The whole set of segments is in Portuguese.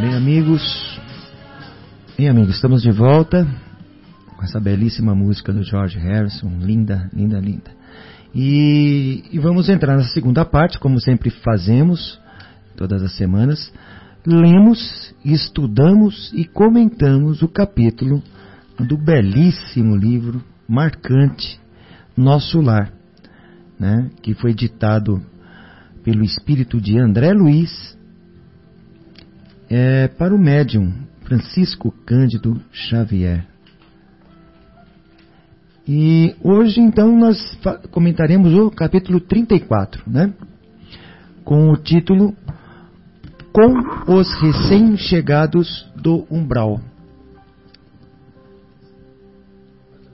Bem, amigos, bem, amigos, estamos de volta com essa belíssima música do George Harrison, linda, linda, linda. E, e vamos entrar na segunda parte, como sempre fazemos, todas as semanas. Lemos, estudamos e comentamos o capítulo do belíssimo livro marcante Nosso Lar, né, que foi ditado pelo espírito de André Luiz é, para o médium Francisco Cândido Xavier. E hoje, então, nós comentaremos o capítulo 34, né? Com o título Com os recém-chegados do umbral.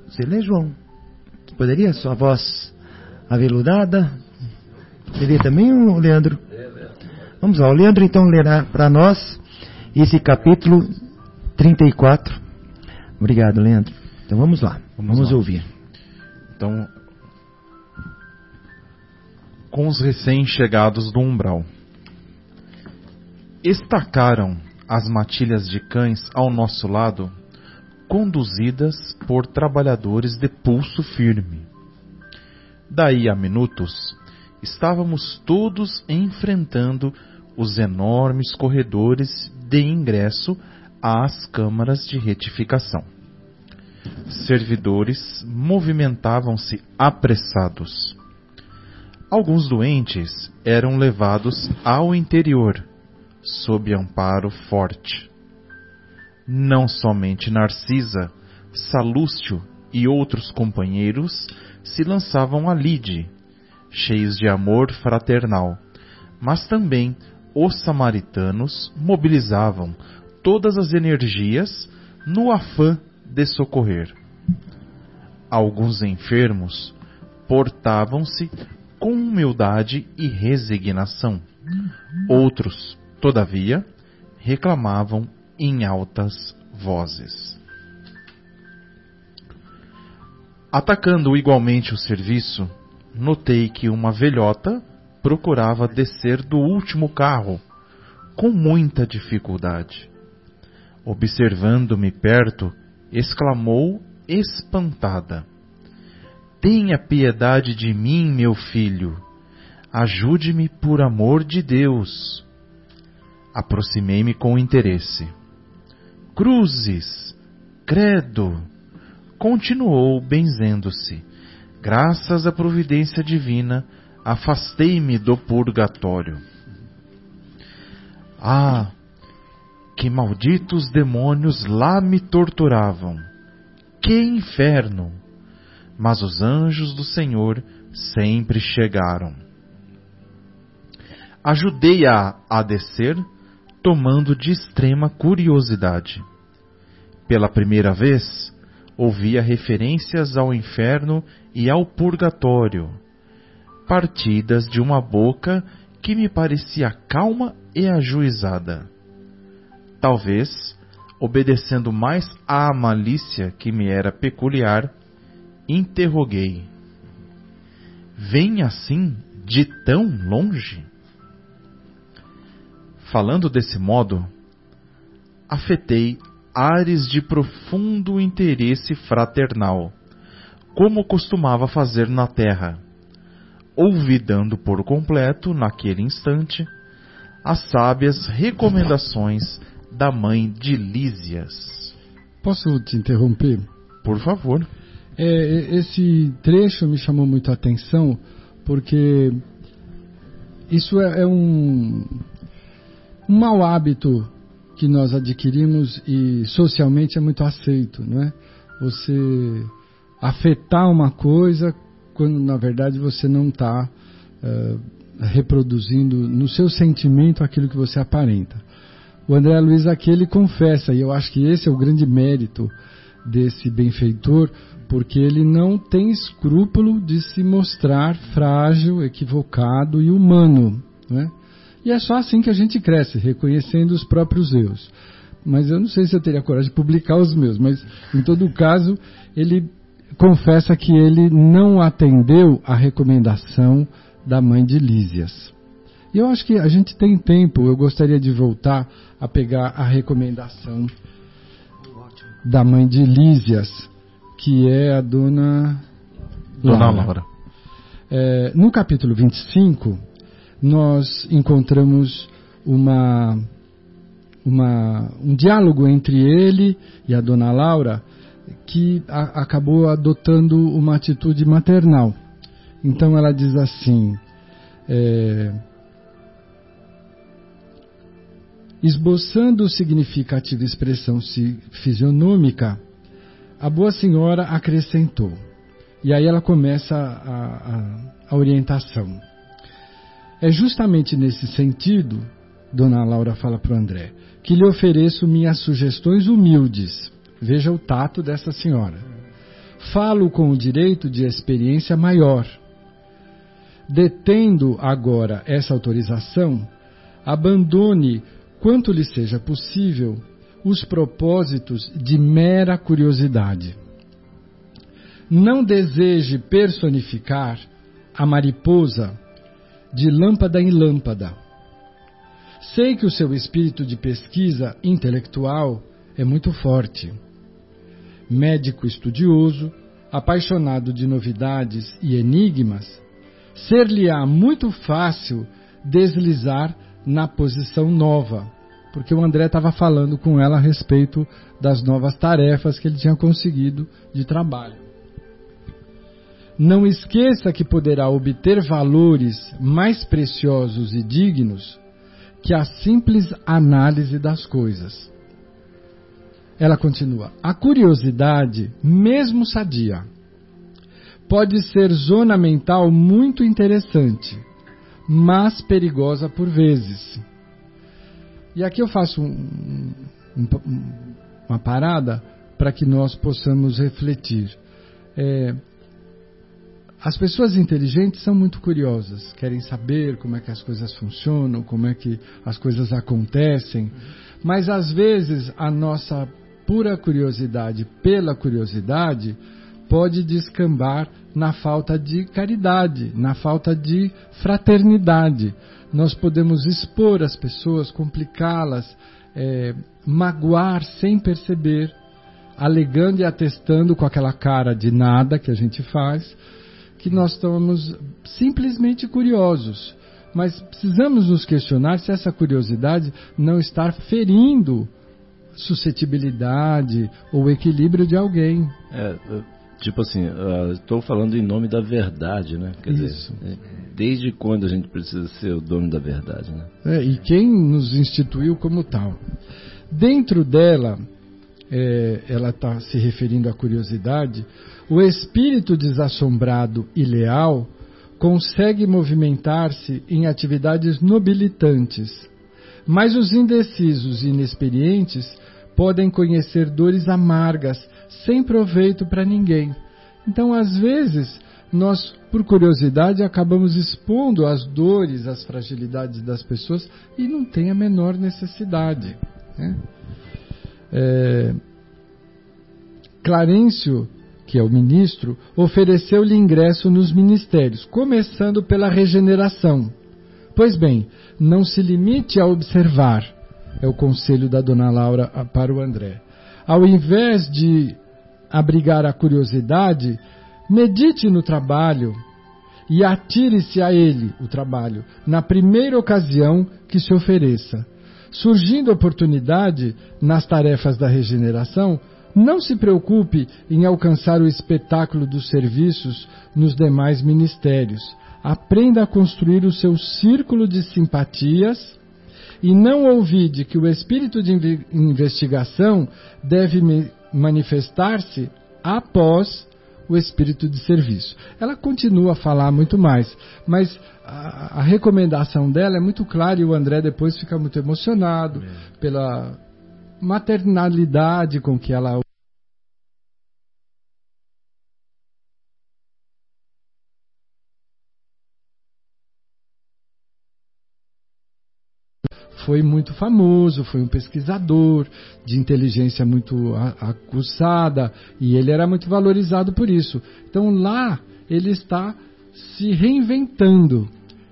Você lê, João? Poderia? Sua voz aveludada? Seria também, Leandro? Vamos lá, o Leandro então lerá para nós esse capítulo 34. Obrigado, Leandro. Então vamos lá, vamos, vamos lá. ouvir. Então, com os recém-chegados do umbral. Estacaram as matilhas de cães ao nosso lado, conduzidas por trabalhadores de pulso firme. Daí a minutos, estávamos todos enfrentando os enormes corredores de ingresso às câmaras de retificação. Servidores movimentavam-se apressados. Alguns doentes eram levados ao interior, sob amparo forte. Não somente Narcisa, Salúcio e outros companheiros se lançavam a lide, cheios de amor fraternal, mas também os samaritanos mobilizavam todas as energias no afã de socorrer. Alguns enfermos portavam-se com humildade e resignação. Outros, todavia, reclamavam em altas vozes. Atacando igualmente o serviço, notei que uma velhota procurava descer do último carro, com muita dificuldade. Observando-me perto, exclamou espantada: Tenha piedade de mim, meu filho. Ajude-me por amor de Deus. Aproximei-me com interesse. Cruzes, credo, continuou benzendo-se. Graças à providência divina, afastei-me do purgatório. Ah, que malditos demônios lá me torturavam! Que inferno! Mas os anjos do Senhor sempre chegaram. Ajudei-a a descer, tomando de extrema curiosidade. Pela primeira vez, ouvia referências ao inferno e ao purgatório partidas de uma boca que me parecia calma e ajuizada. Talvez, obedecendo mais à malícia que me era peculiar, interroguei: Vem assim de tão longe? Falando desse modo, afetei ares de profundo interesse fraternal, como costumava fazer na terra olvidando por completo, naquele instante, as sábias recomendações da mãe de Lísias. Posso te interromper? Por favor. É, esse trecho me chamou muito a atenção porque isso é, é um, um mau hábito que nós adquirimos e socialmente é muito aceito, não é? Você afetar uma coisa quando na verdade você não está uh, eh, reproduzindo no seu sentimento aquilo que você aparenta. O André Luiz aqui ele confessa, e eu acho que esse é o grande mérito desse benfeitor, porque ele não tem escrúpulo de se mostrar frágil, equivocado e humano. Né? E é só assim que a gente cresce, reconhecendo os próprios erros. Mas eu não sei se eu teria coragem de publicar os meus, mas em todo caso, ele confessa que ele não atendeu à recomendação da mãe de Lísias. E eu acho que a gente tem tempo, eu gostaria de voltar a pegar a recomendação da mãe de Lísias, que é a dona Dona Laura. Laura. É, no capítulo 25, nós encontramos uma, uma, um diálogo entre ele e a dona Laura que a- acabou adotando uma atitude maternal. Então ela diz assim: é, esboçando significativa expressão si- fisionômica, a boa senhora acrescentou. E aí ela começa a, a- a orientação. É justamente nesse sentido, Dona Laura fala para o André, que lhe ofereço minhas sugestões humildes. Veja o tato dessa senhora. Falo com o direito de experiência maior. Detendo agora essa autorização, abandone, quanto lhe seja possível, os propósitos de mera curiosidade. Não deseje personificar a mariposa de lâmpada em lâmpada. Sei que o seu espírito de pesquisa intelectual é muito forte. Médico estudioso, apaixonado de novidades e enigmas, ser-lhe-á muito fácil deslizar na posição nova, porque o André estava falando com ela a respeito das novas tarefas que ele tinha conseguido de trabalho. Não esqueça que poderá obter valores mais preciosos e dignos que a simples análise das coisas. Ela continua: a curiosidade, mesmo sadia, pode ser zona mental muito interessante, mas perigosa por vezes. E aqui eu faço um- um- uma parada para que nós possamos refletir. É, as pessoas inteligentes são muito curiosas, querem saber como é que as coisas funcionam, como é que as coisas acontecem, mas às vezes a nossa pura curiosidade pela curiosidade pode descambar na falta de caridade, na falta de fraternidade. Nós podemos expor as pessoas, complicá-las, eh, magoar sem perceber, alegando e atestando com aquela cara de nada que a gente faz, que nós estamos simplesmente curiosos. Mas precisamos nos questionar se essa curiosidade não está ferindo suscetibilidade ou equilíbrio de alguém. É, tipo assim, estou falando em nome da verdade, né? Quer Isso. dizer, é, desde quando a gente precisa ser o dono da verdade, né? É, e quem nos instituiu como tal. Dentro dela, é, ela está se referindo à curiosidade, o espírito desassombrado e leal consegue movimentar-se em atividades nobilitantes, mas os indecisos e inexperientes podem conhecer dores amargas sem proveito para ninguém. Então, às vezes, nós, por curiosidade, acabamos expondo as dores, as fragilidades das pessoas e não tem a menor necessidade. né? É, Clarencio, que é o ministro, ofereceu-lhe ingresso nos ministérios, começando pela regeneração. Pois bem, não se limite a observar, é o conselho da dona Laura para o André. Ao invés de abrigar a curiosidade, medite no trabalho e atire-se a ele, o trabalho, na primeira ocasião que se ofereça. Surgindo oportunidade nas tarefas da regeneração, não se preocupe em alcançar o espetáculo dos serviços nos demais ministérios. Aprenda a construir o seu círculo de simpatias e não ouvide que o espírito de inve- investigação deve manifestar-se após o espírito de serviço. Ela continua a falar muito mais, mas a, a recomendação dela é muito clara e o André depois fica muito emocionado pela maternalidade com que ela foi muito famoso, foi um pesquisador de inteligência muito a- aguçada e ele era muito valorizado por isso. Então lá ele está se reinventando.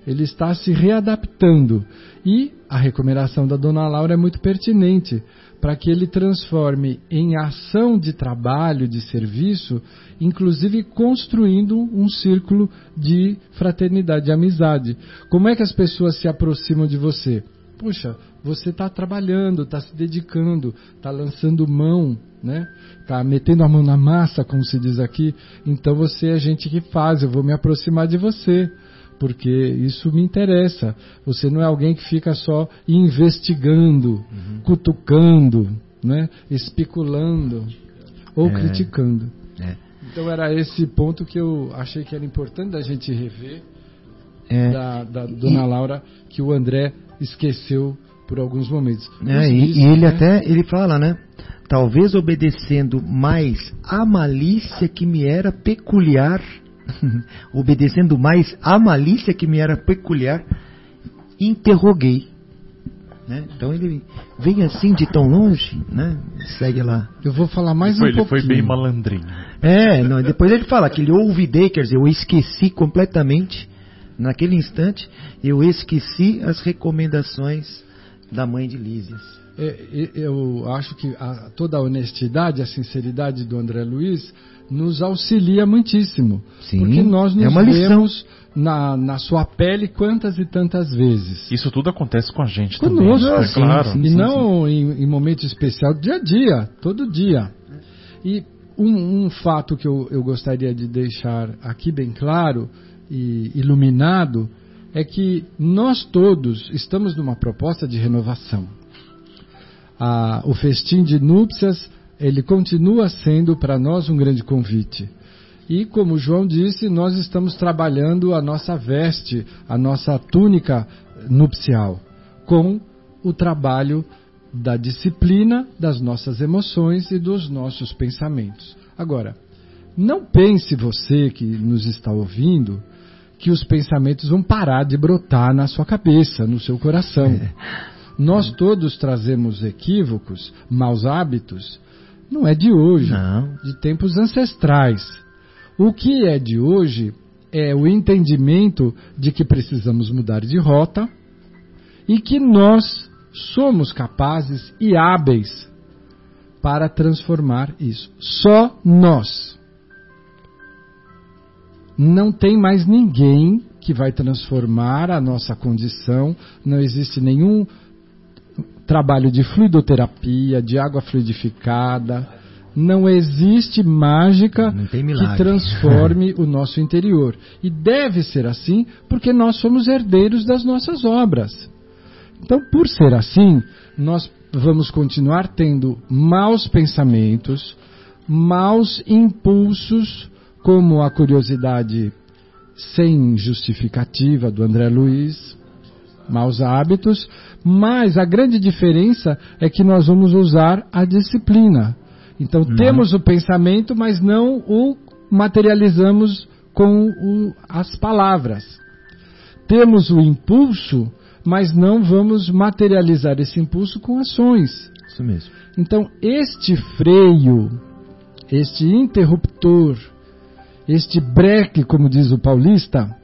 ele está se readaptando. E a recomendação da dona Laura é muito pertinente para que ele transforme em ação de trabalho, de serviço, inclusive construindo um círculo de fraternidade, de amizade. Como é que as pessoas se aproximam de você? Puxa, você está trabalhando, está se dedicando, está lançando mão, né? Está metendo a mão na massa, como se diz aqui. Então você é gente que faz. Eu vou me aproximar de você porque isso me interessa. Você não é alguém que fica só investigando, uhum. cutucando, né? especulando ou é. criticando. É. Então era esse ponto que eu achei que era importante da gente rever é. da, da dona e... Laura, que o André esqueceu por alguns momentos. É, e, e, ele né? até ele fala, né? Talvez obedecendo mais à malícia que me era peculiar obedecendo mais à malícia que me era peculiar, interroguei. Né? Então ele vem assim de tão longe, né? Segue lá. Eu vou falar mais foi, um pouquinho. Ele foi bem malandrinho. É, não, depois ele fala que ele ouvidei, quer dizer, eu esqueci completamente, naquele instante, eu esqueci as recomendações da mãe de Lísias. É, eu acho que a, toda a honestidade, a sinceridade do André Luiz nos auxilia muitíssimo. Sim, porque nós é nos é vemos na, na sua pele quantas e tantas vezes. Isso tudo acontece com a gente Conosco, também. É claro. Sim, sim, e não em, em momento especial, dia a dia, todo dia. E um, um fato que eu, eu gostaria de deixar aqui bem claro e iluminado é que nós todos estamos numa proposta de renovação. Ah, o festim de núpcias ele continua sendo para nós um grande convite. E como João disse, nós estamos trabalhando a nossa veste, a nossa túnica nupcial, com o trabalho da disciplina das nossas emoções e dos nossos pensamentos. Agora, não pense você que nos está ouvindo que os pensamentos vão parar de brotar na sua cabeça, no seu coração. É. Nós todos trazemos equívocos, maus hábitos, não é de hoje, não. de tempos ancestrais. O que é de hoje é o entendimento de que precisamos mudar de rota e que nós somos capazes e hábeis para transformar isso. Só nós. Não tem mais ninguém que vai transformar a nossa condição, não existe nenhum trabalho de fluidoterapia, de água fluidificada. Não existe mágica Não que transforme o nosso interior. E deve ser assim, porque nós somos herdeiros das nossas obras. Então, por ser assim, nós vamos continuar tendo maus pensamentos, maus impulsos, como a curiosidade sem justificativa do André Luiz, maus hábitos, mas a grande diferença é que nós vamos usar a disciplina. Então uhum. temos o pensamento, mas não o materializamos com o, as palavras. Temos o impulso, mas não vamos materializar esse impulso com ações. Isso mesmo. Então este freio, este interruptor, este breque, como diz o paulista,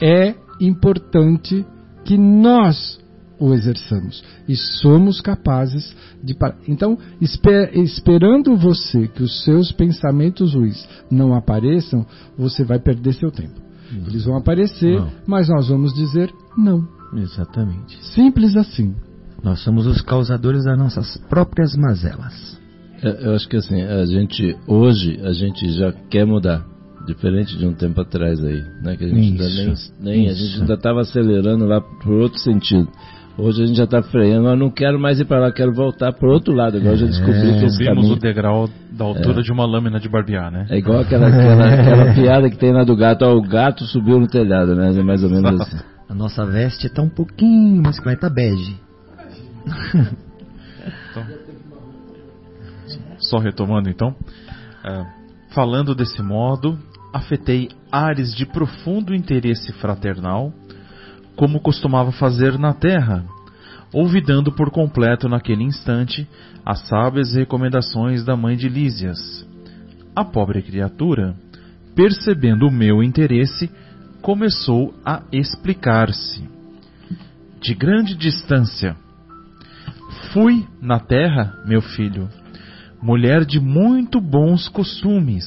é importante que nós o exerçamos e somos capazes de parar. Então, esper, esperando você que os seus pensamentos ruins não apareçam, você vai perder seu tempo. Não. Eles vão aparecer, não. mas nós vamos dizer não. Exatamente. Simples assim. Nós somos os causadores das nossas próprias mazelas. Eu acho que assim, a gente hoje a gente já quer mudar diferente de um tempo atrás aí, né? Que a gente isso, nem, nem a gente ainda estava acelerando lá por outro sentido. Hoje a gente já está freando, eu não quero mais ir para lá, quero voltar para outro lado. Agora é, já descobri que esse Subimos caminho... o degrau da altura é. de uma lâmina de barbear, né? É igual aquela, aquela, aquela piada que tem lá do gato, ó, o gato subiu no telhado, né? É mais ou menos assim. A nossa veste está um pouquinho mais clara, está bege. Então, só retomando então, é, falando desse modo, afetei ares de profundo interesse fraternal, como costumava fazer na terra, olvidando por completo naquele instante as sábias recomendações da mãe de Lísias. A pobre criatura, percebendo o meu interesse, começou a explicar-se. De grande distância. Fui na terra, meu filho, mulher de muito bons costumes.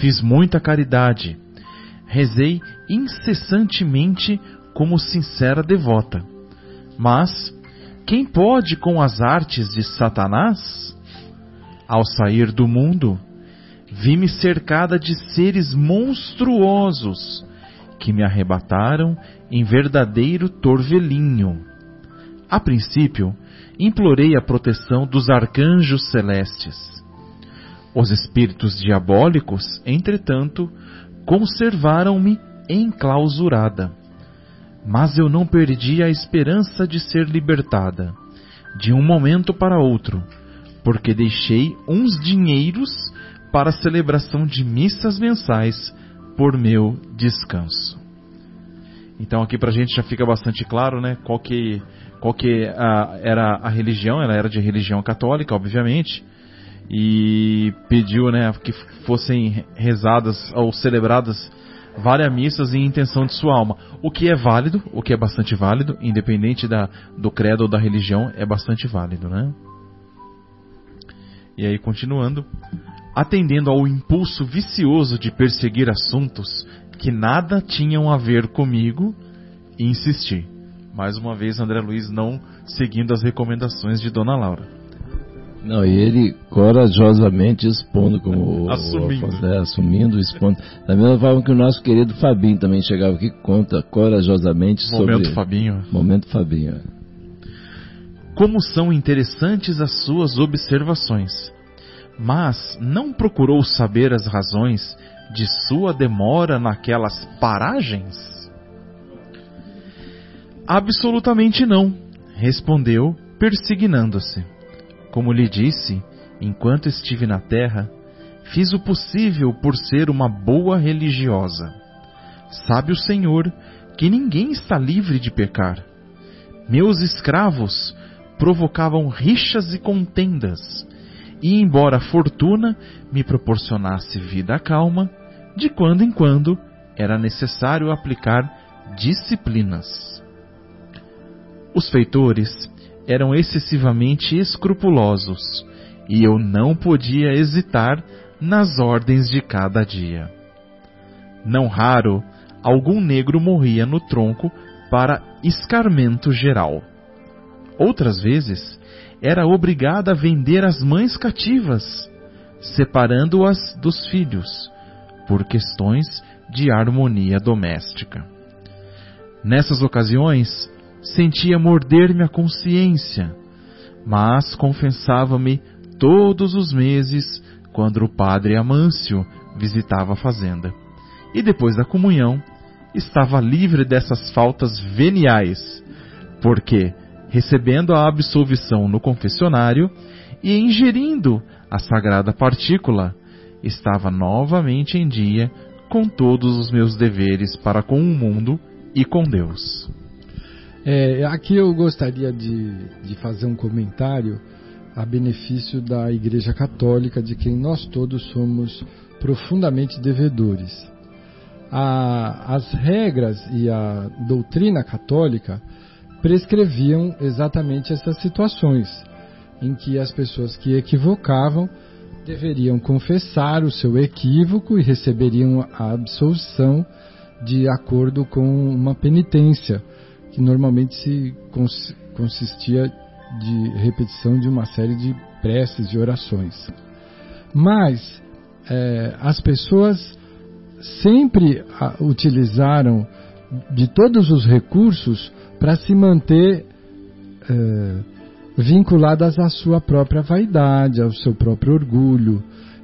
Fiz muita caridade. Rezei incessantemente como sincera devota. Mas quem pode com as artes de Satanás? Ao sair do mundo, vi-me cercada de seres monstruosos que me arrebataram em verdadeiro torvelinho. A princípio, implorei a proteção dos arcanjos celestes. Os espíritos diabólicos, entretanto, conservaram-me enclausurada. Mas eu não perdi a esperança de ser libertada, de um momento para outro, porque deixei uns dinheiros para a celebração de missas mensais por meu descanso. Então aqui para a gente já fica bastante claro, né, qual que, qual que a, era a religião, ela era de religião católica, obviamente, e pediu, né, que fossem rezadas ou celebradas várias missas em intenção de sua alma. O que é válido, o que é bastante válido, independente da, do credo ou da religião, é bastante válido, né? E aí, continuando, atendendo ao impulso vicioso de perseguir assuntos que nada tinham a ver comigo, insisti. Mais uma vez, André Luiz não seguindo as recomendações de Dona Laura. Não, e ele corajosamente expondo, como assumindo. o Afonso, é, assumindo, expondo. Da mesma forma que o nosso querido Fabinho também chegava aqui conta corajosamente sobre. Momento Fabinho. Momento Fabinho. Como são interessantes as suas observações. Mas não procurou saber as razões de sua demora naquelas paragens? Absolutamente não, respondeu, persignando-se. Como lhe disse, enquanto estive na terra, fiz o possível por ser uma boa religiosa. Sabe o Senhor que ninguém está livre de pecar. Meus escravos provocavam rixas e contendas, e embora a fortuna me proporcionasse vida calma, de quando em quando era necessário aplicar disciplinas. Os feitores eram excessivamente escrupulosos, e eu não podia hesitar nas ordens de cada dia. Não raro, algum negro morria no tronco para escarmento geral. Outras vezes, era obrigada a vender as mães cativas, separando-as dos filhos, por questões de harmonia doméstica. Nessas ocasiões, sentia morder-me a consciência, mas confessava-me todos os meses quando o padre Amâncio visitava a fazenda. E depois da comunhão, estava livre dessas faltas veniais, porque, recebendo a absolvição no confessionário e ingerindo a sagrada partícula, estava novamente em dia com todos os meus deveres para com o mundo e com Deus. É, aqui eu gostaria de, de fazer um comentário a benefício da Igreja Católica, de quem nós todos somos profundamente devedores. A, as regras e a doutrina católica prescreviam exatamente essas situações, em que as pessoas que equivocavam deveriam confessar o seu equívoco e receberiam a absolução de acordo com uma penitência que normalmente se cons consistia de repetição de uma série de preces e orações. Mas é, as pessoas sempre a, utilizaram de todos os recursos para se manter é, vinculadas à sua própria vaidade, ao seu próprio orgulho.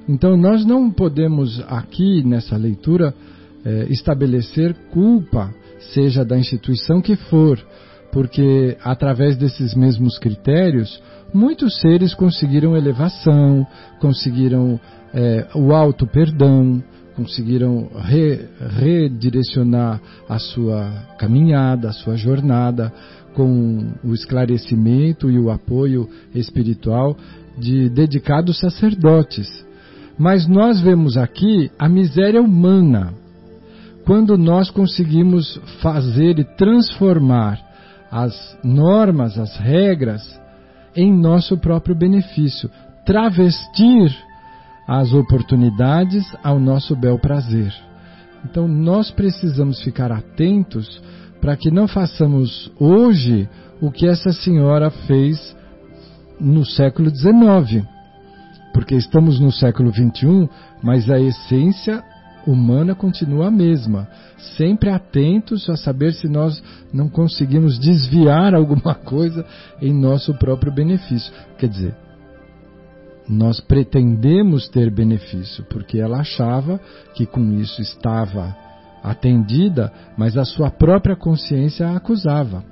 Então nós não podemos aqui nessa leitura é, estabelecer culpa seja da instituição que for, porque através desses mesmos critérios, muitos seres conseguiram elevação, conseguiram é, o auto perdão, conseguiram re, redirecionar a sua caminhada, a sua jornada com o esclarecimento e o apoio espiritual de dedicados sacerdotes. Mas nós vemos aqui a miséria humana, quando nós conseguimos fazer e transformar as normas, as regras, em nosso próprio benefício, travestir as oportunidades ao nosso bel prazer. Então nós precisamos ficar atentos para que não façamos hoje o que essa senhora fez no século XIX. Porque estamos no século XXI, mas a essência humana continua a mesma. Sempre atentos a saber se nós não conseguimos desviar alguma coisa em nosso próprio benefício. Quer dizer, nós pretendemos ter benefício, porque ela achava que com isso estava atendida, mas a sua própria consciência a acusava.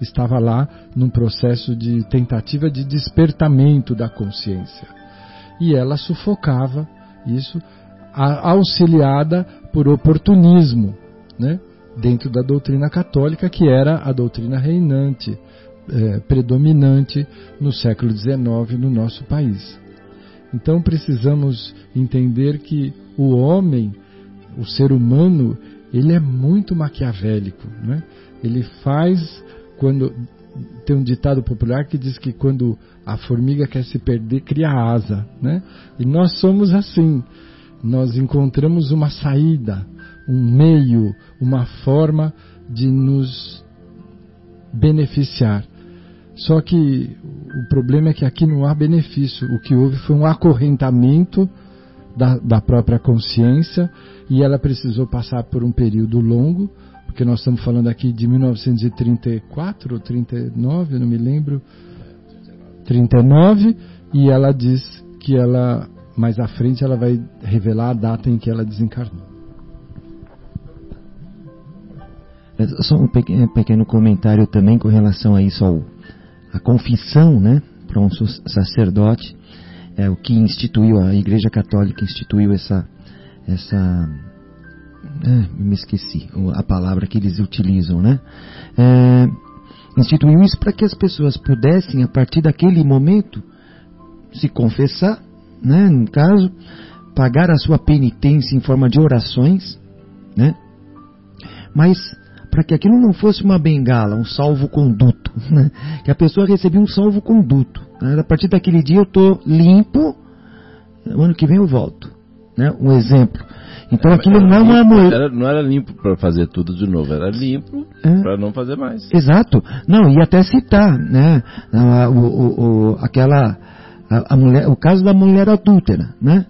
Estava lá num processo de tentativa de despertamento da consciência. E ela sufocava isso, auxiliada por oportunismo, né? dentro da doutrina católica, que era a doutrina reinante, eh, predominante no século XIX no nosso país. Então precisamos entender que o homem, o ser humano, ele é muito maquiavélico. Né? Ele faz quando. Tem um ditado popular que diz que quando a formiga quer se perder, cria asa. Né? E nós somos assim. Nós encontramos uma saída, um meio, uma forma de nos beneficiar. Só que o problema é que aqui não há benefício. O que houve foi um acorrentamento da, da própria consciência e ela precisou passar por um período longo, porque nós estamos falando aqui de 1934 ou 39, não me lembro. 39, e ela diz que ela, mais à frente, ela vai revelar a data em que ela desencarnou. Só um pequeno comentário também com relação a isso ao a confissão, né, para um sacerdote, é o que instituiu a Igreja Católica instituiu essa essa é, me esqueci a palavra que eles utilizam, né? É, instituiu isso para que as pessoas pudessem a partir daquele momento se confessar, né? No caso, pagar a sua penitência em forma de orações, né? Mas para que aquilo não fosse uma bengala, um salvo-conduto, né? que a pessoa recebia um salvo-conduto. Né? A partir daquele dia eu estou limpo, o ano que vem eu volto. Né? Um exemplo. Então aquilo não é uma moeda. Não era limpo para fazer tudo de novo, era limpo é. para não fazer mais. Exato. Não, e até citar, né? O, o, o, aquela. A, a mulher, o caso da mulher adúltera, né?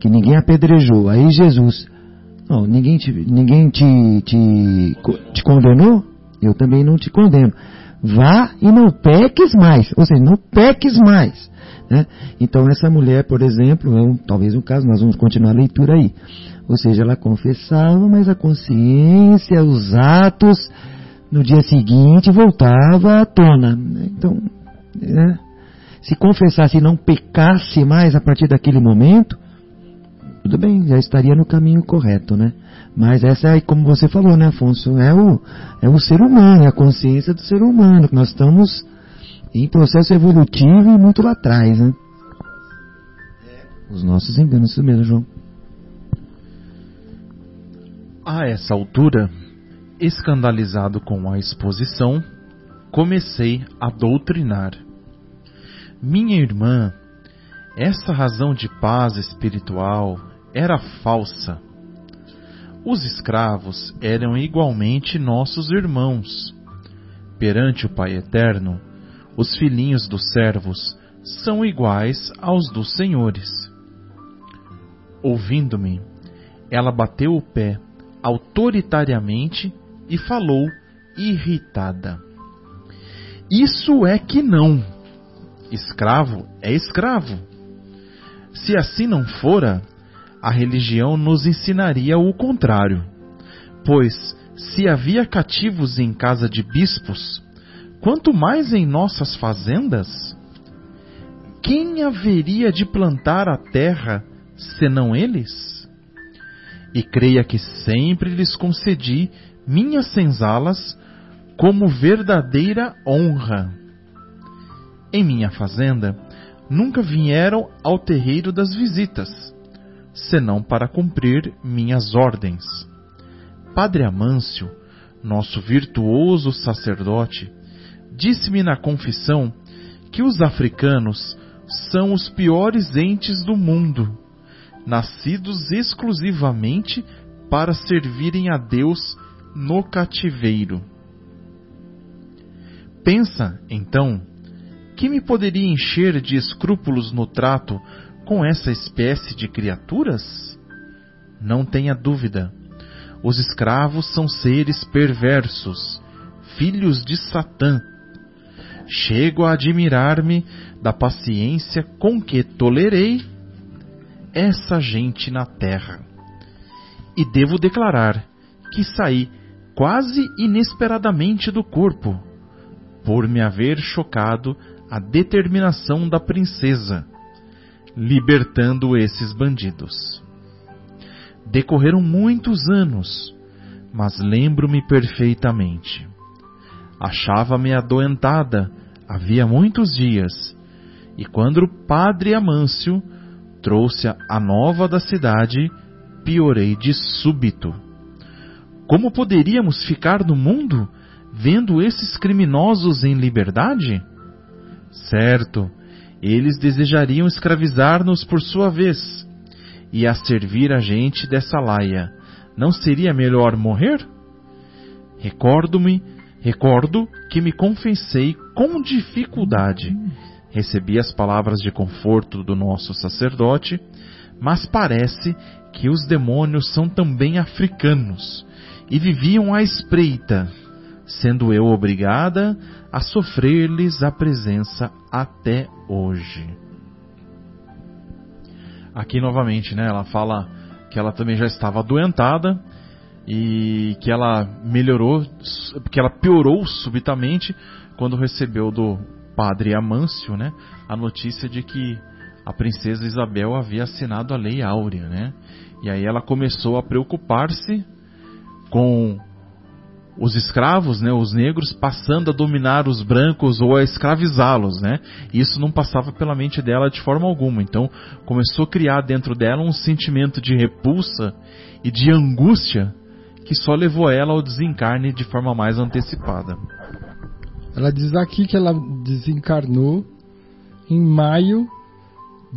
Que ninguém apedrejou. Aí Jesus não, ninguém te, ninguém te, te, te condenou, eu também não te condeno. Vá e não peques mais, ou seja, não peques mais. Né? Então essa mulher, por exemplo, é um, talvez um caso, nós vamos continuar a leitura aí. Ou seja, ela confessava, mas a consciência, os atos, no dia seguinte voltava à tona. Então, né? Se confessasse e não pecasse mais a partir daquele momento, tudo bem, já estaria no caminho correto, né? Mas essa é, como você falou, né, Afonso, é o, é o ser humano, é a consciência do ser humano, que nós estamos em processo evolutivo e muito lá atrás, né? Os nossos enganos, isso mesmo, João. A essa altura, escandalizado com a exposição, comecei a doutrinar. Minha irmã, essa razão de paz espiritual era falsa. Os escravos eram igualmente nossos irmãos. Perante o Pai Eterno, os filhinhos dos servos são iguais aos dos senhores. Ouvindo-me, ela bateu o pé autoritariamente e falou irritada. Isso é que não. Escravo é escravo. Se assim não fora, a religião nos ensinaria o contrário. Pois, se havia cativos em casa de bispos, quanto mais em nossas fazendas? Quem haveria de plantar a terra senão eles? E creia que sempre lhes concedi minhas senzalas como verdadeira honra. Em minha fazenda, nunca vieram ao terreiro das visitas senão para cumprir minhas ordens. Padre Amâncio, nosso virtuoso sacerdote, disse-me na confissão que os africanos são os piores entes do mundo, nascidos exclusivamente para servirem a Deus no cativeiro. Pensa, então, que me poderia encher de escrúpulos no trato com essa espécie de criaturas? Não tenha dúvida. Os escravos são seres perversos, filhos de Satã. Chego a admirar-me da paciência com que tolerei essa gente na terra. E devo declarar que saí quase inesperadamente do corpo, por me haver chocado a determinação da princesa, libertando esses bandidos. Decorreram muitos anos, mas lembro-me perfeitamente. Achava-me adoentada havia muitos dias, e quando o padre Amâncio trouxe a nova da cidade, piorei de súbito. Como poderíamos ficar no mundo vendo esses criminosos em liberdade? Certo, eles desejariam escravizar-nos por sua vez, e a servir a gente dessa laia, não seria melhor morrer? Recordo-me, recordo que me confessei com dificuldade. Recebi as palavras de conforto do nosso sacerdote, mas parece que os demônios são também africanos e viviam à espreita, sendo eu obrigada a sofrer-lhes a presença até hoje. Aqui novamente, né, ela fala que ela também já estava adoentada e que ela melhorou, que ela piorou subitamente quando recebeu do padre Amâncio, né, a notícia de que a princesa Isabel havia assinado a lei áurea, né? E aí ela começou a preocupar-se com os escravos, né, os negros, passando a dominar os brancos ou a escravizá-los, né? Isso não passava pela mente dela de forma alguma. Então, começou a criar dentro dela um sentimento de repulsa e de angústia que só levou ela ao desencarne de forma mais antecipada. Ela diz aqui que ela desencarnou em maio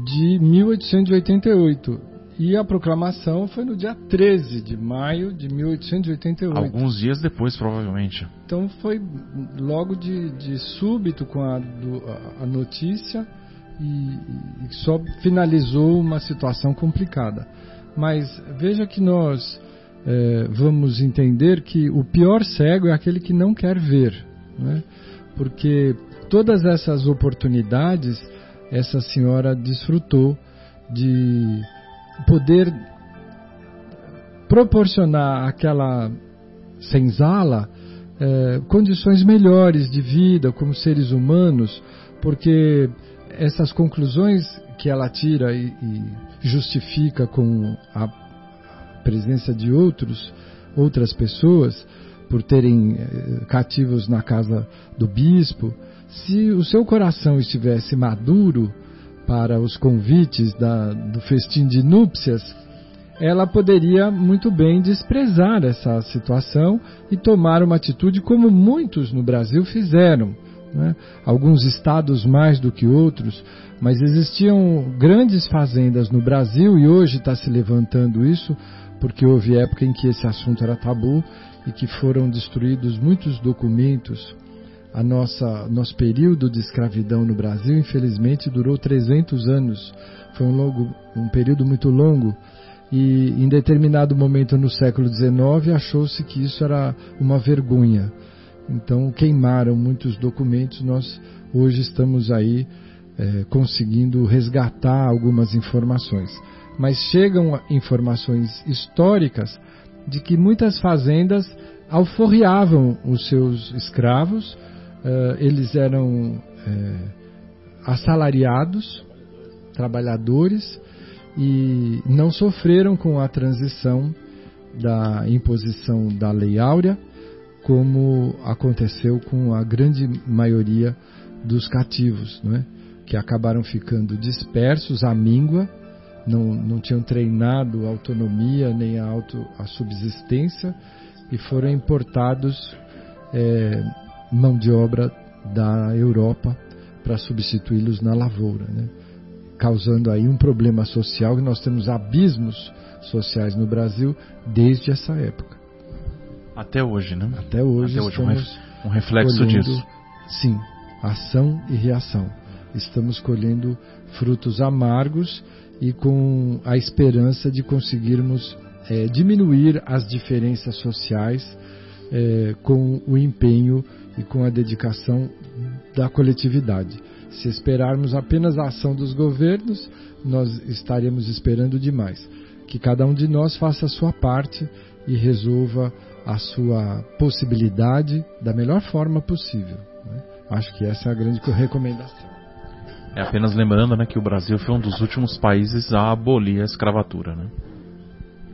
de 1888 e a proclamação foi no dia 13 de maio de 1888. Alguns dias depois, provavelmente. Então foi logo de, de súbito com a, do, a notícia e, e, só finalizou uma situação complicada. Mas veja que nós é, vamos entender que o pior cego é aquele que não quer ver. Né? Porque todas essas oportunidades essa senhora desfrutou de poder proporcionar àquela senzala eh, condições melhores de vida como seres humanos, porque essas conclusões que ela tira e, e justifica com a presença de outros, outras pessoas, por terem eh, cativos na casa do bispo, se o seu coração estivesse maduro, para os convites da, do festim de núpcias, ela poderia muito bem desprezar essa situação e tomar uma atitude como muitos no Brasil fizeram. Né? Alguns estados mais do que outros, mas existiam grandes fazendas no Brasil e hoje está se levantando isso, porque houve época em que esse assunto era tabu e que foram destruídos muitos documentos a nossa nosso período de escravidão no Brasil, infelizmente, durou 300 anos. Foi um longo, um período muito longo e em determinado momento no século XIX achou-se que isso era uma vergonha. Então queimaram muitos documentos. Nós hoje estamos aí é, conseguindo resgatar algumas informações, mas chegam informações históricas de que muitas fazendas alforriavam os seus escravos eles eram uh, assalariados, trabalhadores, e não sofreram com a transição da imposição da Lei Áurea, como aconteceu com a grande maioria dos cativos, não é? que acabaram ficando dispersos à míngua, não, não tinham treinado a autonomia nem a, auto, a subsistência e foram importados é, mão de obra da Europa para substituí-los na lavoura, né? causando aí um problema social que nós temos abismos sociais no Brasil desde essa época. Até hoje, né? Até hoje, Até hoje um reflexo colhendo, disso. Sim, ação e reação. Estamos colhendo frutos amargos e com a esperança de conseguirmos é, diminuir as diferenças sociais é, com o empenho e com a dedicação da coletividade. Se esperarmos apenas a ação dos governos, nós estaremos esperando demais. Que cada um de nós faça a sua parte e resolva a sua possibilidade da melhor forma possível. Né? Acho que essa é a grande recomendação. É apenas lembrando né, que o Brasil foi um dos últimos países a abolir a escravatura. Né?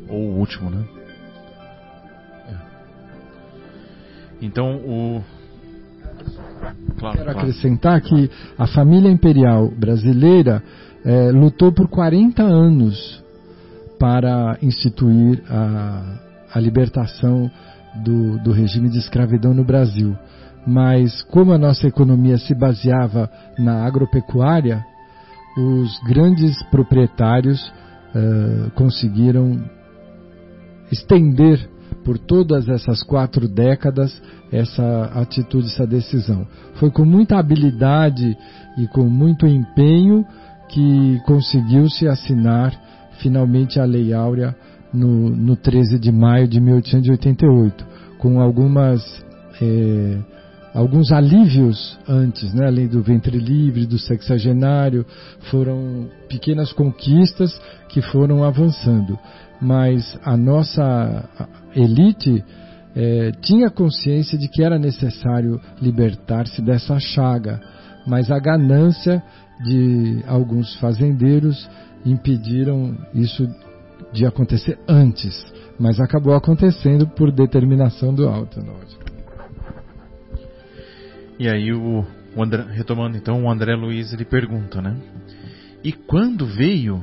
Ou o último, né? É. Então, o. Claro, Quero claro. acrescentar que a família imperial brasileira eh, lutou por 40 anos para instituir a, a libertação do, do regime de escravidão no Brasil. Mas, como a nossa economia se baseava na agropecuária, os grandes proprietários eh, conseguiram estender por todas essas quatro décadas essa atitude, essa decisão. Foi com muita habilidade e com muito empenho que conseguiu-se assinar finalmente a Lei Áurea no, no 13 de maio de 1888, com algumas eh, alguns alívios antes, né? além do ventre livre, do sexagenário, foram pequenas conquistas que foram avançando. Mas a nossa elite eh, tinha consciência de que era necessário libertar-se dessa chaga, mas a ganância de alguns fazendeiros impediram isso de acontecer antes, mas acabou acontecendo por determinação do alto. E aí o, o André, retomando então, o André Luiz ele pergunta, né? E quando veio?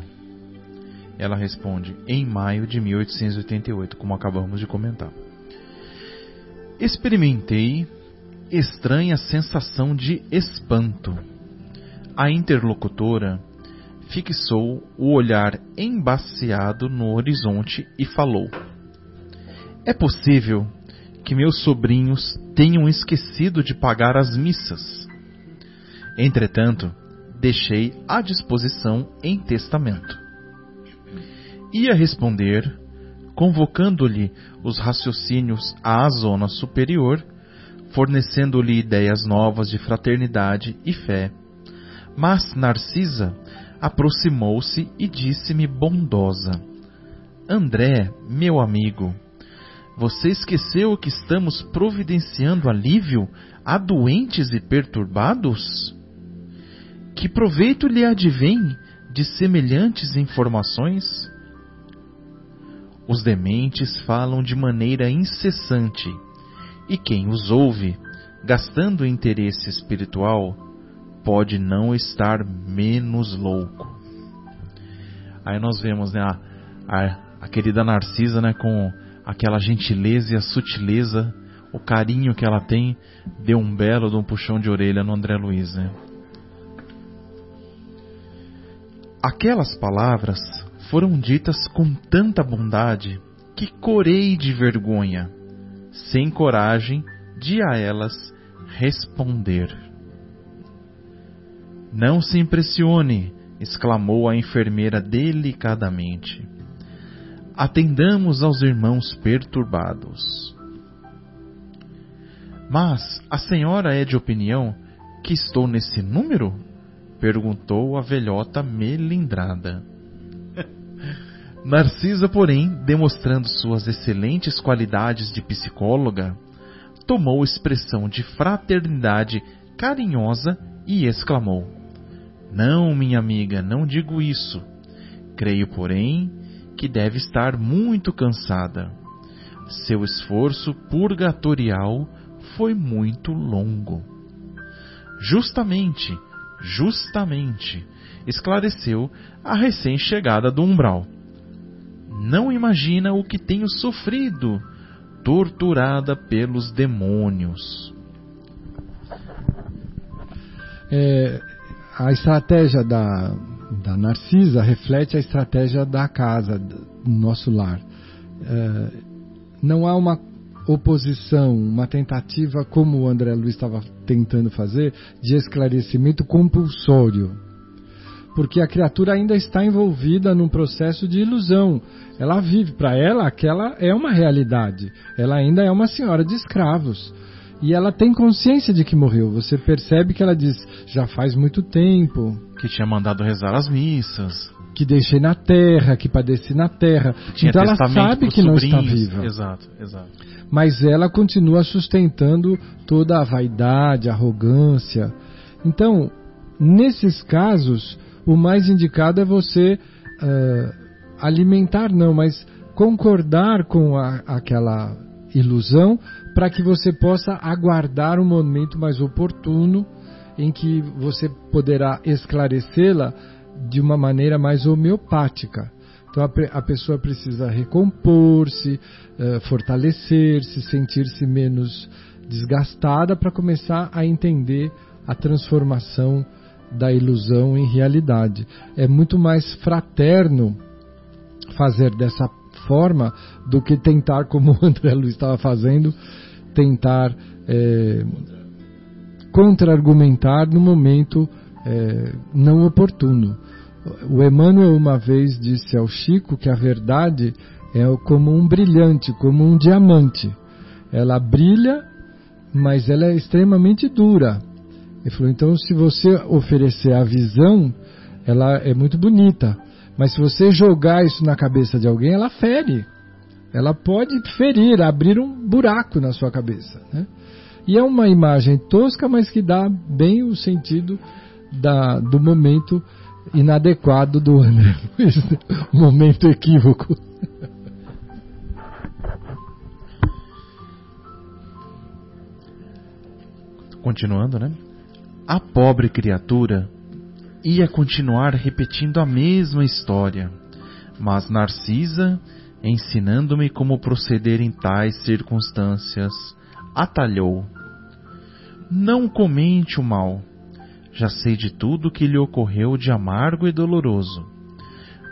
Ela responde: em maio de 1888, como acabamos de comentar. Experimentei estranha sensação de espanto. A interlocutora fixou o olhar embaciado no horizonte e falou: É possível que meus sobrinhos tenham esquecido de pagar as missas. Entretanto, deixei à disposição em testamento. Ia responder, convocando-lhe os raciocínios à zona superior, fornecendo-lhe ideias novas de fraternidade e fé. Mas Narcisa aproximou-se e disse-me bondosa: André, meu amigo, você esqueceu que estamos providenciando alívio a doentes e perturbados? Que proveito lhe advém de semelhantes informações? Os dementes falam de maneira incessante, e quem os ouve, gastando interesse espiritual, pode não estar menos louco. Aí nós vemos né, a, a, a querida Narcisa né, com aquela gentileza e a sutileza, o carinho que ela tem, deu um belo de um puxão de orelha no André Luiz. Né? Aquelas palavras foram ditas com tanta bondade que corei de vergonha, sem coragem de a elas responder. Não se impressione, exclamou a enfermeira delicadamente. Atendamos aos irmãos perturbados. Mas a senhora é de opinião que estou nesse número? perguntou a velhota melindrada. Narcisa, porém, demonstrando suas excelentes qualidades de psicóloga, tomou expressão de fraternidade carinhosa e exclamou: Não, minha amiga, não digo isso. Creio, porém, que deve estar muito cansada. Seu esforço purgatorial foi muito longo. Justamente, justamente, esclareceu a recém-chegada do umbral. Não imagina o que tenho sofrido torturada pelos demônios. É, a estratégia da, da Narcisa reflete a estratégia da casa, do nosso lar. É, não há uma oposição, uma tentativa, como o André Luiz estava tentando fazer, de esclarecimento compulsório. Porque a criatura ainda está envolvida num processo de ilusão. Ela vive, para ela, aquela é uma realidade. Ela ainda é uma senhora de escravos. E ela tem consciência de que morreu. Você percebe que ela diz: já faz muito tempo. Que tinha mandado rezar as missas. Que deixei na terra, que padeci na terra. Tinha então ela sabe que não está viva. Exato, exato. Mas ela continua sustentando toda a vaidade, a arrogância. Então, nesses casos, o mais indicado é você eh, alimentar, não, mas concordar com a- aquela ilusão para que você possa aguardar um momento mais oportuno em que você poderá esclarecê-la de uma maneira mais homeopática. Então a, a pessoa precisa recompor-se, eh, fortalecer-se, sentir-se menos desgastada para começar a entender a transformação da ilusão em realidade. É muito mais fraterno fazer dessa forma do que tentar, como o André Luiz estava fazendo, tentar eh, contra-argumentar no momento eh, não oportuno. O Emmanuel uma vez disse ao Chico que a verdade é como um brilhante, como um diamante. Ela brilha, mas ela é extremamente dura. Ele falou, então se você oferecer a visão, ela é muito bonita. Mas se você jogar isso na cabeça de alguém, ela fere. Ela pode ferir, abrir um buraco na sua cabeça. Né? E é uma imagem tosca, mas que dá bem o sentido da, do momento inadequado do André o momento equívoco. Continuando, né? A pobre criatura ia continuar repetindo a mesma história, mas Narcisa, ensinando-me como proceder em tais circunstâncias, atalhou. Não comente o mal. Já sei de tudo que lhe ocorreu de amargo e doloroso.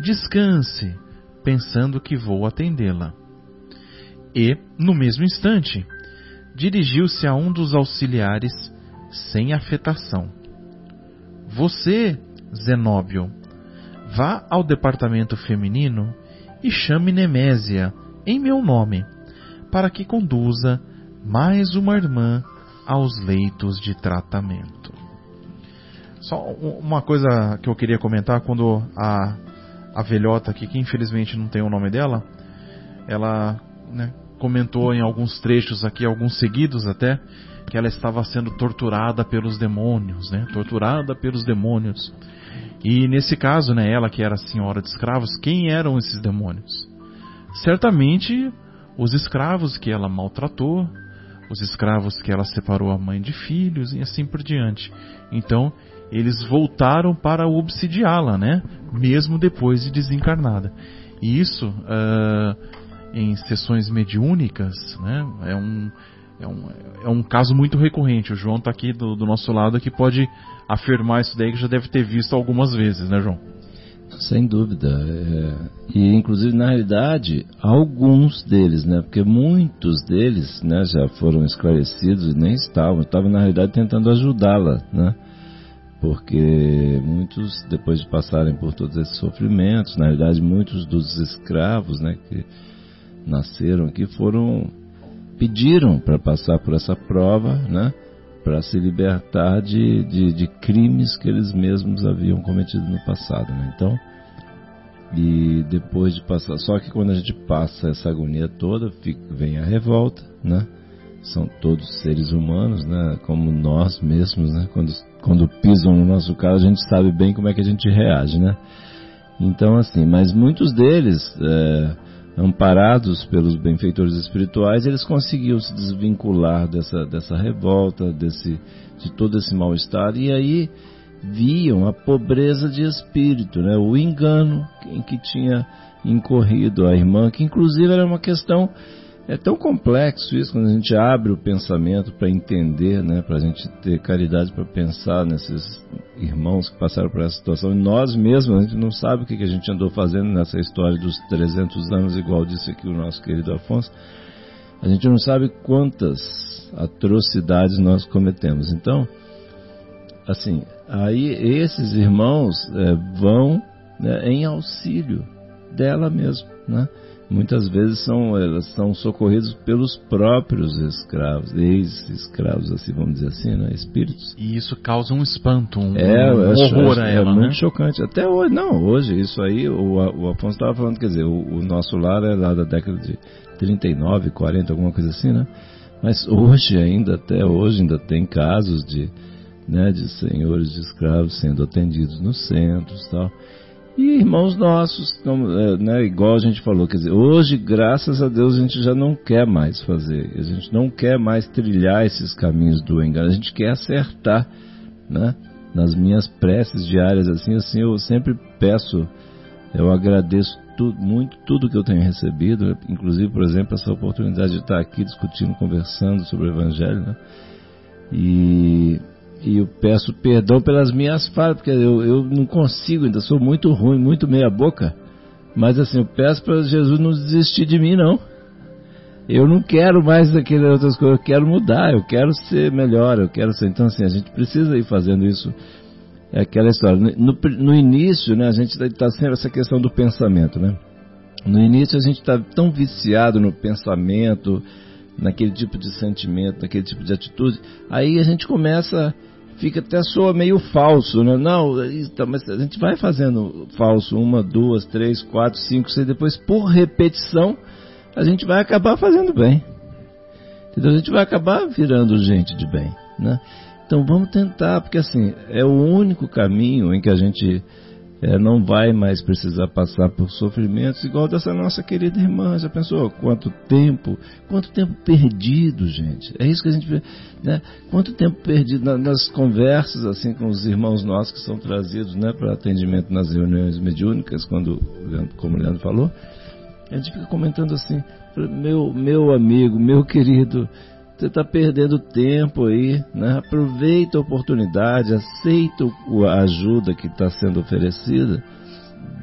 Descanse, pensando que vou atendê-la. E, no mesmo instante, dirigiu-se a um dos auxiliares sem afetação. Você, Zenóbio, vá ao departamento feminino e chame Nemésia em meu nome, para que conduza mais uma irmã aos leitos de tratamento. Só um- uma coisa que eu queria comentar quando a, a velhota aqui, que infelizmente não tem o nome dela, ela né, comentou em alguns trechos aqui, alguns seguidos até, que ela estava sendo torturada pelos demônios, né? Torturada pelos demônios. E nesse caso, né, ela que era senhora de escravos, quem eram esses demônios? Certamente os escravos que ela maltratou, os escravos que ela separou a mãe de filhos e assim por diante. Então, eles voltaram para obsidiá-la, né? Mesmo depois de desencarnada. E isso, ah, em sessões mediúnicas, né? É um, é um, é um caso muito recorrente. O João está aqui do, do nosso lado que pode afirmar isso daí que já deve ter visto algumas vezes, né, João? Sem dúvida. é, E inclusive na realidade, alguns deles, né? Porque muitos deles, né, já foram esclarecidos e nem estavam, estavam na realidade tentando ajudá-la, né? Porque muitos, depois de passarem por todos esses sofrimentos, na realidade muitos dos escravos, né, que nasceram aqui foram pediram para passar por essa prova, né? Para se libertar de, de, de crimes que eles mesmos haviam cometido no passado, né? Então, e depois de passar, só que quando a gente passa essa agonia toda, fica, vem a revolta, né? São todos seres humanos, né? Como nós mesmos, né? Quando, quando pisam no nosso carro, a gente sabe bem como é que a gente reage, né? Então, assim, mas muitos deles, é, amparados pelos benfeitores espirituais, eles conseguiam se desvincular dessa, dessa revolta, desse, de todo esse mal-estar, e aí viam a pobreza de espírito, né? o engano em que tinha incorrido a irmã, que inclusive era uma questão é tão complexo isso quando a gente abre o pensamento para entender, né, para a gente ter caridade para pensar nesses irmãos que passaram por essa situação. E nós mesmos, a gente não sabe o que, a gente andou fazendo nessa história dos 300 anos, igual disse aqui o nosso querido Afonso. A gente não sabe quantas atrocidades nós cometemos. Então, assim, aí esses irmãos é, vão né, em auxílio dela mesmo, né? Muitas vezes são elas são socorridos pelos próprios escravos, ex-escravos, assim vamos dizer assim, né, espíritos. E isso causa um espanto, um, é, um horror a ela, é né? muito chocante. Até hoje, não, hoje isso aí o, o Afonso estava falando, quer dizer, o, o, nosso lar é lá da década de 39, 40, alguma coisa assim, né? Mas hoje ainda, até hoje ainda tem casos de, né, de senhores de escravos sendo atendidos nos centros, tal. E irmãos nossos, é, né, igual a gente falou, quer dizer, hoje, graças a Deus, a gente já não quer mais fazer, a gente não quer mais trilhar esses caminhos do engano, a gente quer acertar, né? Nas minhas preces diárias, assim, assim, eu sempre peço, eu agradeço muito tudo que eu tenho recebido, inclusive, por exemplo, essa oportunidade de estar aqui discutindo, conversando sobre o Evangelho, né? E e eu peço perdão pelas minhas falhas, porque eu, eu não consigo, ainda sou muito ruim, muito meia boca. Mas assim, eu peço para Jesus não desistir de mim, não. Eu não quero mais aquelas outras coisas, eu quero mudar, eu quero ser melhor, eu quero ser. Então, assim, a gente precisa ir fazendo isso. É aquela história. No, no início, né, a gente está sempre essa questão do pensamento, né? No início a gente está tão viciado no pensamento, naquele tipo de sentimento, naquele tipo de atitude, aí a gente começa fica até soa meio falso, né? Não, mas a gente vai fazendo falso uma, duas, três, quatro, cinco, seis, depois por repetição a gente vai acabar fazendo bem. Entendeu? A gente vai acabar virando gente de bem, né? Então vamos tentar, porque assim, é o único caminho em que a gente é, não vai mais precisar passar por sofrimentos igual dessa nossa querida irmã. Já pensou quanto tempo, quanto tempo perdido, gente? É isso que a gente né? Quanto tempo perdido nas conversas assim com os irmãos nossos que são trazidos, né, para atendimento nas reuniões mediúnicas, quando como o Leandro falou, a gente fica comentando assim, meu meu amigo, meu querido, você está perdendo tempo aí, né? Aproveita a oportunidade, aceita a ajuda que está sendo oferecida,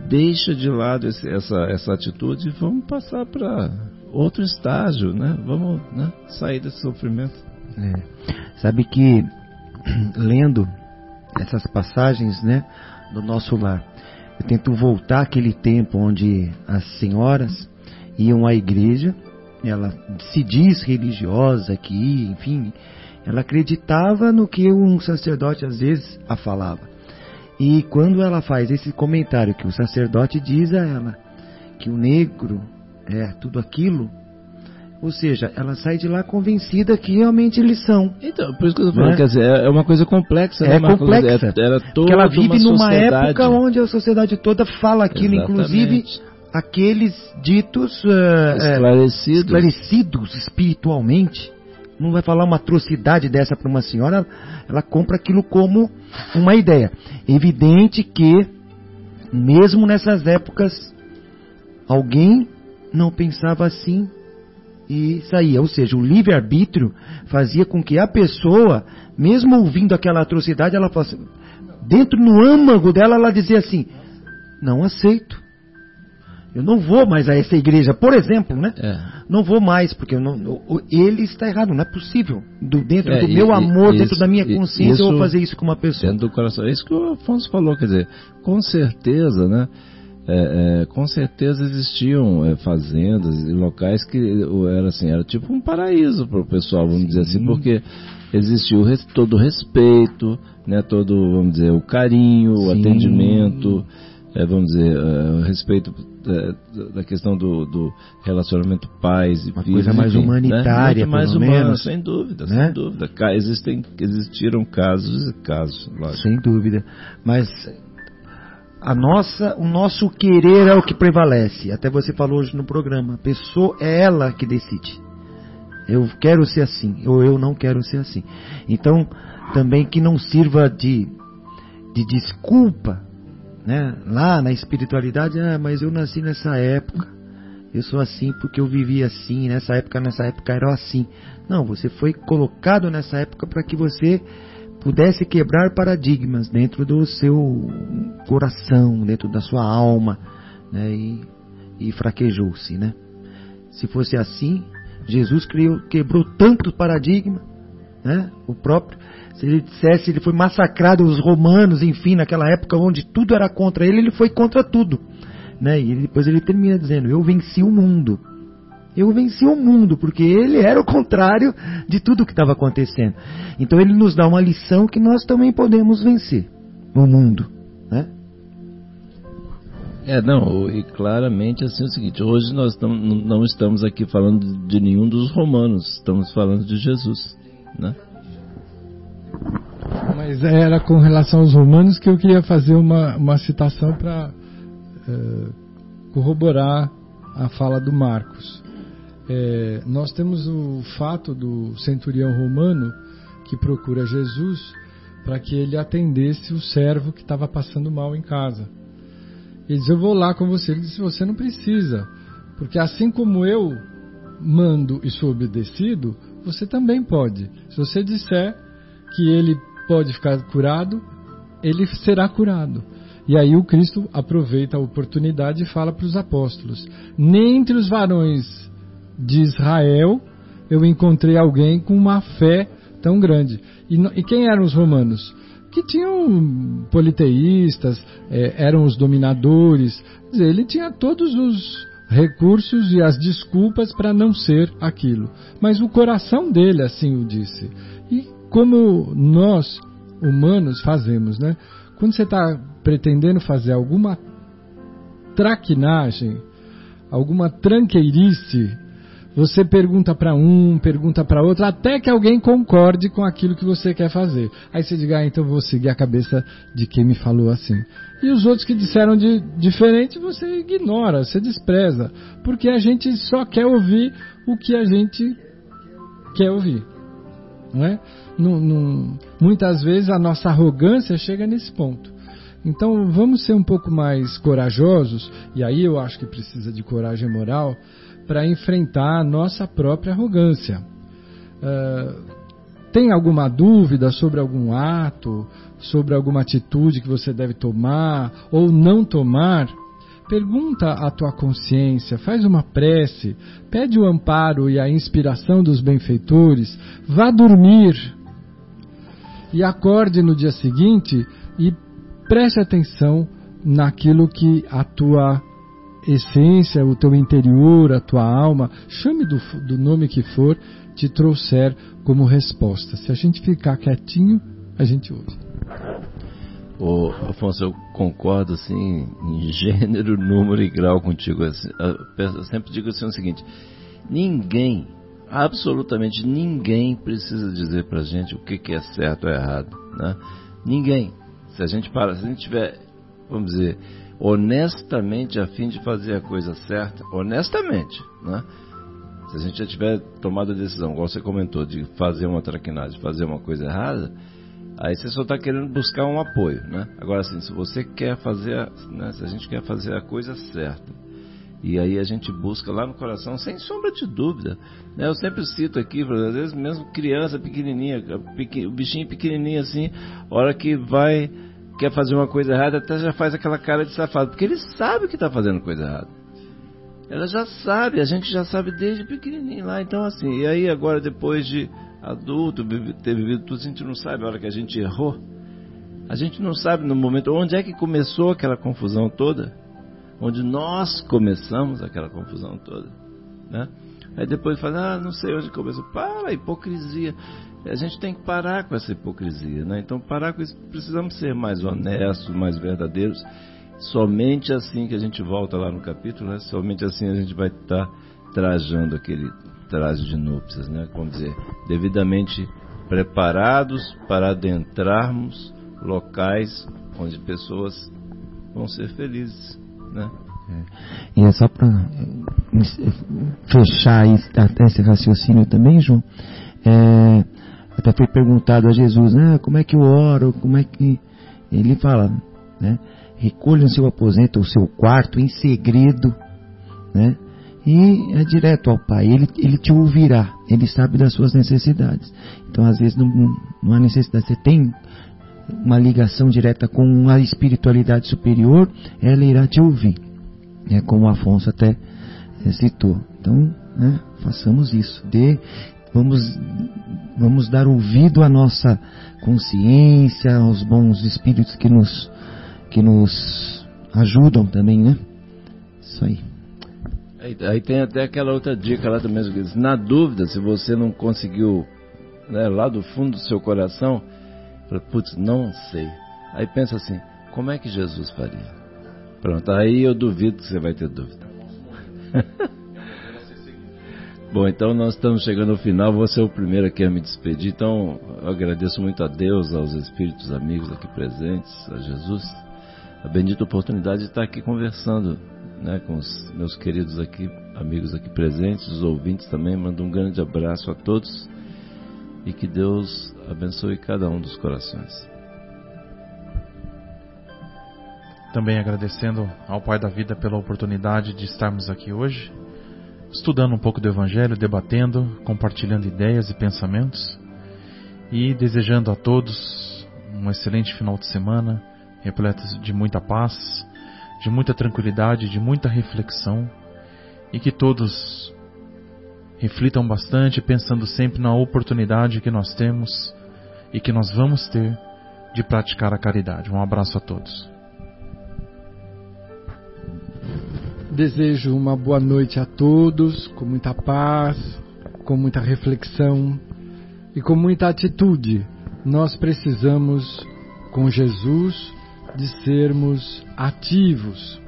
deixa de lado esse, essa, essa atitude e vamos passar para outro estágio, né? Vamos né? sair desse sofrimento. É. Sabe que lendo essas passagens, né, do nosso lar, eu tento voltar aquele tempo onde as senhoras iam à igreja ela se diz religiosa que, enfim, ela acreditava no que um sacerdote às vezes a falava. E quando ela faz esse comentário que o sacerdote diz a ela que o negro é tudo aquilo, ou seja, ela sai de lá convencida que realmente eles são. Então, por isso que eu estou falando, né? quer dizer, é uma coisa complexa, é né, complexa. É, era toda Porque ela vive numa sociedade. época onde a sociedade toda fala aquilo, Exatamente. inclusive aqueles ditos uh, esclarecidos. esclarecidos espiritualmente. Não vai falar uma atrocidade dessa para uma senhora, ela compra aquilo como uma ideia. Evidente que, mesmo nessas épocas, alguém não pensava assim e saía. Ou seja, o livre-arbítrio fazia com que a pessoa, mesmo ouvindo aquela atrocidade, ela fosse, dentro no âmago dela, ela dizia assim: não aceito. Eu não vou mais a essa igreja, por exemplo, né? É. Não vou mais, porque não, ele está errado, não é possível. Do, dentro é, do e, meu amor, dentro da minha consciência, isso, eu vou fazer isso com uma pessoa. Dentro do coração. É isso que o Afonso falou, quer dizer, com certeza, né? É, é, com certeza existiam é, fazendas e locais que era assim, era tipo um paraíso para o pessoal, vamos Sim. dizer assim, porque existiu todo o respeito, né, todo, vamos dizer, o carinho, Sim. o atendimento, é, vamos dizer, uh, respeito uh, da questão do, do, relacionamento pais e Uma filhos. coisa mais enfim, humanitária, né? mais humana, menos, sem dúvida, né? sem dúvida. Existem, existiram casos e casos, lógico. Sem dúvida. Mas a nossa, o nosso querer é o que prevalece. Até você falou hoje no programa. A pessoa é ela que decide. Eu quero ser assim, ou eu não quero ser assim. Então, também que não sirva de, de desculpa né? Lá na espiritualidade, ah, mas eu nasci nessa época. eu sou assim porque eu vivi assim, nessa época, nessa época era assim. Não, você foi colocado nessa época para que você pudesse quebrar paradigmas dentro do seu coração, dentro da sua alma, né? E, e fraquejou-se, né? Se fosse assim, Jesus criou, quebrou tanto paradigma, né? O próprio, se ele dissesse, ele foi massacrado os romanos, enfim, naquela época onde tudo era contra ele, ele foi contra tudo. Né? E depois ele termina dizendo: Eu venci o mundo. Eu venci o mundo, porque ele era o contrário de tudo que estava acontecendo. Então ele nos dá uma lição que nós também podemos vencer o mundo. Né? É, não, e claramente assim é o seguinte, hoje nós não estamos aqui falando de nenhum dos romanos, estamos falando de Jesus, né? Mas era com relação aos romanos que eu queria fazer uma, uma citação para é, corroborar a fala do Marcos. É, nós temos o fato do centurião romano que procura Jesus para que ele atendesse o servo que estava passando mal em casa. Ele diz: Eu vou lá com você. Ele disse: Você não precisa, porque assim como eu mando e sou obedecido, você também pode. Se você disser que ele pode ficar curado, ele será curado. E aí o Cristo aproveita a oportunidade e fala para os apóstolos: Nem entre os varões de Israel eu encontrei alguém com uma fé tão grande. E, e quem eram os romanos? Que tinham politeístas, é, eram os dominadores. Ele tinha todos os recursos e as desculpas para não ser aquilo. Mas o coração dele assim o disse. E como nós, humanos, fazemos, né? Quando você está pretendendo fazer alguma traquinagem, alguma tranqueirice, você pergunta para um, pergunta para outro, até que alguém concorde com aquilo que você quer fazer. Aí você diga, ah, então vou seguir a cabeça de quem me falou assim. E os outros que disseram de diferente, você ignora, você despreza, porque a gente só quer ouvir o que a gente quer ouvir. Não é? Muitas vezes a nossa arrogância chega nesse ponto. Então vamos ser um pouco mais corajosos, e aí eu acho que precisa de coragem moral para enfrentar a nossa própria arrogância. Uh, tem alguma dúvida sobre algum ato, sobre alguma atitude que você deve tomar ou não tomar? Pergunta à tua consciência, faz uma prece, pede o amparo e a inspiração dos benfeitores, vá dormir e acorde no dia seguinte e preste atenção naquilo que a tua essência, o teu interior, a tua alma, chame do, do nome que for, te trouxer como resposta. Se a gente ficar quietinho, a gente ouve. Ô, Afonso, eu concordo assim em gênero, número e grau contigo. Assim, eu sempre digo assim o seguinte: ninguém, absolutamente ninguém precisa dizer pra gente o que, que é certo ou errado. Né? Ninguém. Se a gente para, se a gente tiver, vamos dizer, honestamente a fim de fazer a coisa certa, honestamente, né? Se a gente já tiver tomado a decisão, igual você comentou, de fazer uma traquinagem, fazer uma coisa errada, Aí você só está querendo buscar um apoio, né? Agora, assim, se você quer fazer, né, se a gente quer fazer a coisa certa, e aí a gente busca lá no coração, sem sombra de dúvida. Né? Eu sempre cito aqui, às vezes mesmo criança pequenininha, o bichinho pequenininho assim, hora que vai, quer fazer uma coisa errada, até já faz aquela cara de safado, porque ele sabe que está fazendo coisa errada. Ela já sabe, a gente já sabe desde pequenininho lá. Então, assim, e aí agora depois de adulto, ter vivido tudo, a gente não sabe a hora que a gente errou. A gente não sabe no momento onde é que começou aquela confusão toda, onde nós começamos aquela confusão toda, né? Aí depois fala, ah, não sei onde começou. Para, hipocrisia. A gente tem que parar com essa hipocrisia, né? Então, parar com isso, precisamos ser mais honestos, mais verdadeiros. Somente assim que a gente volta lá no capítulo, né? Somente assim a gente vai estar tá trajando aquele traje de núpcias, né? Vamos dizer, devidamente preparados para adentrarmos locais onde pessoas vão ser felizes, né? É. E é só para eh, fechar até esse raciocínio também, João. É, até foi perguntado a Jesus, né, como é que eu oro, como é que ele fala, né? Recolha o seu aposento, o seu quarto em segredo, né? e é direto ao Pai. Ele, ele te ouvirá, ele sabe das suas necessidades. Então, às vezes, não, não há necessidade. Você tem uma ligação direta com a espiritualidade superior, ela irá te ouvir. É como o Afonso até é, citou. Então, né, façamos isso. Dê, vamos, vamos dar ouvido à nossa consciência, aos bons espíritos que nos, que nos ajudam também, né? Isso aí. Aí, aí tem até aquela outra dica lá também, na dúvida, se você não conseguiu, né, lá do fundo do seu coração, putz, não sei. Aí pensa assim, como é que Jesus faria? Pronto, aí eu duvido que você vai ter dúvida. Bom, então nós estamos chegando ao final. Vou ser o primeiro aqui a me despedir. Então, eu agradeço muito a Deus, aos espíritos amigos aqui presentes, a Jesus, a bendita oportunidade de estar aqui conversando né, com os meus queridos aqui, amigos aqui presentes, os ouvintes também. Mando um grande abraço a todos e que Deus abençoe cada um dos corações. Também agradecendo ao Pai da Vida pela oportunidade de estarmos aqui hoje estudando um pouco do Evangelho, debatendo, compartilhando ideias e pensamentos e desejando a todos um excelente final de semana, repleto de muita paz, de muita tranquilidade, de muita reflexão e que todos reflitam bastante, pensando sempre na oportunidade que nós temos e que nós vamos ter de praticar a caridade. Um abraço a todos. Desejo uma boa noite a todos, com muita paz, com muita reflexão e com muita atitude. Nós precisamos, com Jesus, de sermos ativos,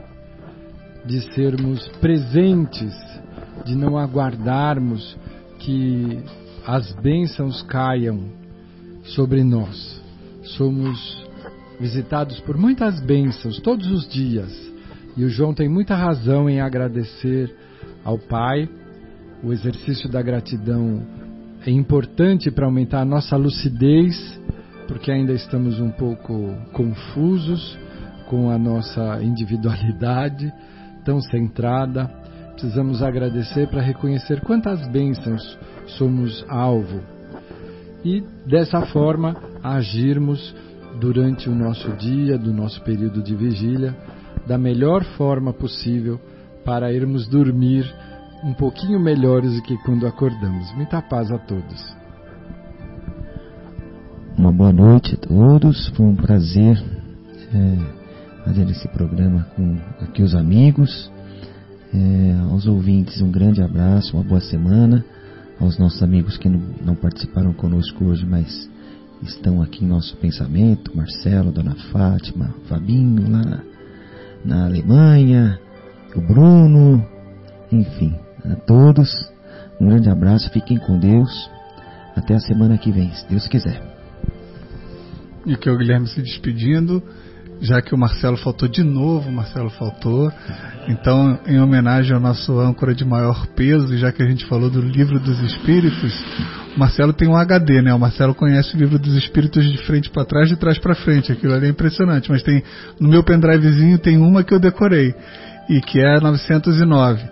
de sermos presentes, de não aguardarmos que as bênçãos caiam sobre nós. Somos visitados por muitas bênçãos todos os dias e o João tem muita razão em agradecer ao Pai. O exercício da gratidão é importante para aumentar a nossa lucidez, porque ainda estamos um pouco confusos com a nossa individualidade tão centrada. Precisamos agradecer para reconhecer quantas bênçãos somos alvo e dessa forma agirmos durante o nosso dia, do nosso período de vigília, da melhor forma possível para irmos dormir um pouquinho melhores do que quando acordamos. Muita paz a todos. Uma boa noite a todos. Foi um prazer é, fazer esse programa com aqui os amigos. É, aos ouvintes, um grande abraço, uma boa semana. Aos nossos amigos que não, não participaram conosco hoje, mas estão aqui em nosso pensamento: Marcelo, Dona Fátima, Fabinho lá na Alemanha, o Bruno, enfim, a todos. Um grande abraço, fiquem com Deus. Até a semana que vem, se Deus quiser. E que é o Guilherme se despedindo, já que o Marcelo faltou de novo, o Marcelo faltou. Então, em homenagem ao nosso âncora de maior peso, já que a gente falou do livro dos espíritos, o Marcelo tem um HD, né? O Marcelo conhece o livro dos espíritos de frente para trás, de trás para frente. Aquilo ali é impressionante. Mas tem no meu pendrivezinho tem uma que eu decorei e que é a 909,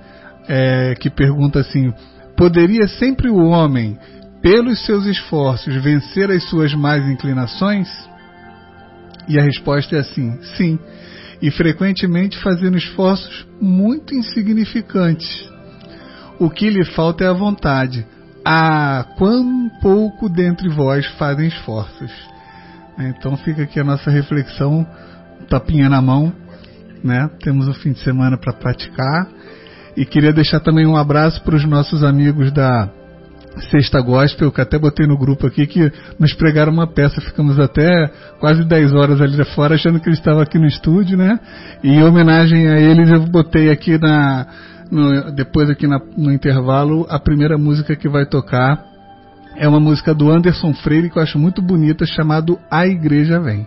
é, que pergunta assim: poderia sempre o homem, pelos seus esforços, vencer as suas más inclinações? E a resposta é assim: sim. E frequentemente fazendo esforços muito insignificantes. O que lhe falta é a vontade ah, quão pouco dentre vós fazem esforços. Então fica aqui a nossa reflexão, tapinha na mão, né? Temos o fim de semana para praticar. E queria deixar também um abraço para os nossos amigos da Sexta Gospel, que até botei no grupo aqui, que nos pregaram uma peça. Ficamos até quase 10 horas ali fora, achando que eles estavam aqui no estúdio, né? E em homenagem a eles, eu botei aqui na, no, depois aqui na, no intervalo, a primeira música que vai tocar é uma música do Anderson Freire que eu acho muito bonita, chamado A Igreja Vem.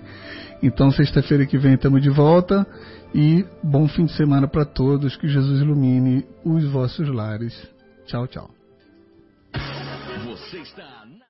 Então, sexta-feira que vem estamos de volta e bom fim de semana para todos. Que Jesus ilumine os vossos lares. Tchau, tchau.